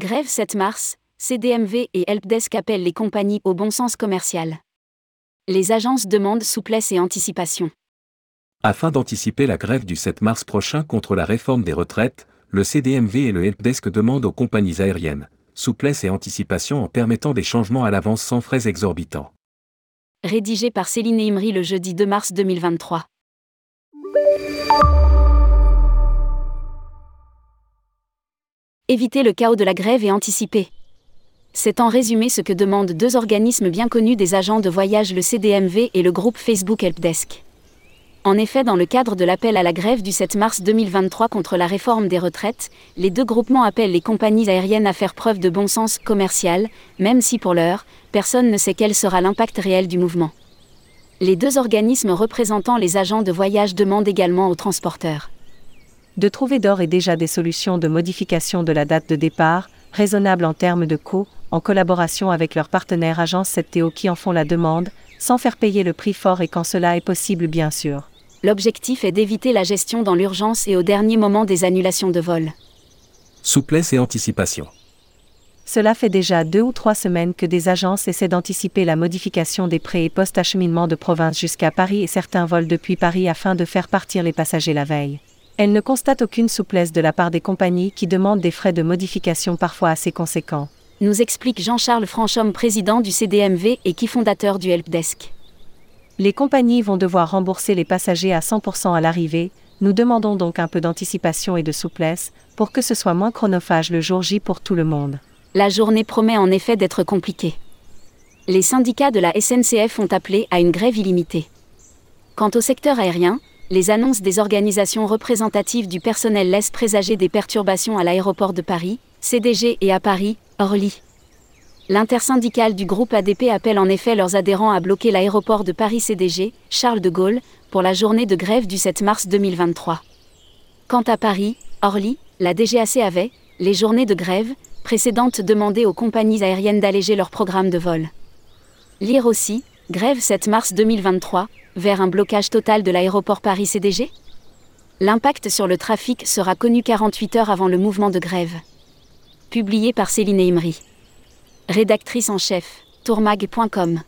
Grève 7 mars, CDMV et Helpdesk appellent les compagnies au bon sens commercial. Les agences demandent souplesse et anticipation. Afin d'anticiper la grève du 7 mars prochain contre la réforme des retraites, le CDMV et le Helpdesk demandent aux compagnies aériennes souplesse et anticipation en permettant des changements à l'avance sans frais exorbitants. Rédigé par Céline Imri le jeudi 2 mars 2023. Éviter le chaos de la grève et anticiper. C'est en résumé ce que demandent deux organismes bien connus des agents de voyage, le CDMV et le groupe Facebook Helpdesk. En effet, dans le cadre de l'appel à la grève du 7 mars 2023 contre la réforme des retraites, les deux groupements appellent les compagnies aériennes à faire preuve de bon sens commercial, même si pour l'heure, personne ne sait quel sera l'impact réel du mouvement. Les deux organismes représentant les agents de voyage demandent également aux transporteurs de trouver d'or et déjà des solutions de modification de la date de départ, raisonnables en termes de coût, en collaboration avec leurs partenaires agences 7TO qui en font la demande, sans faire payer le prix fort et quand cela est possible bien sûr. L'objectif est d'éviter la gestion dans l'urgence et au dernier moment des annulations de vol. Souplesse et anticipation. Cela fait déjà deux ou trois semaines que des agences essaient d'anticiper la modification des pré- et post-acheminement de province jusqu'à Paris et certains vols depuis Paris afin de faire partir les passagers la veille. Elle ne constate aucune souplesse de la part des compagnies qui demandent des frais de modification parfois assez conséquents. Nous explique Jean-Charles Franchomme, président du CDMV et qui fondateur du Helpdesk. Les compagnies vont devoir rembourser les passagers à 100% à l'arrivée, nous demandons donc un peu d'anticipation et de souplesse pour que ce soit moins chronophage le jour J pour tout le monde. La journée promet en effet d'être compliquée. Les syndicats de la SNCF ont appelé à une grève illimitée. Quant au secteur aérien, les annonces des organisations représentatives du personnel laissent présager des perturbations à l'aéroport de Paris, CDG et à Paris, Orly. L'intersyndicale du groupe ADP appelle en effet leurs adhérents à bloquer l'aéroport de Paris CDG, Charles de Gaulle, pour la journée de grève du 7 mars 2023. Quant à Paris, Orly, la DGAC avait, les journées de grève, précédentes demandé aux compagnies aériennes d'alléger leur programme de vol. Lire aussi, grève 7 mars 2023, vers un blocage total de l'aéroport Paris CDG L'impact sur le trafic sera connu 48 heures avant le mouvement de grève. Publié par Céline Imri. Rédactrice en chef, tourmag.com.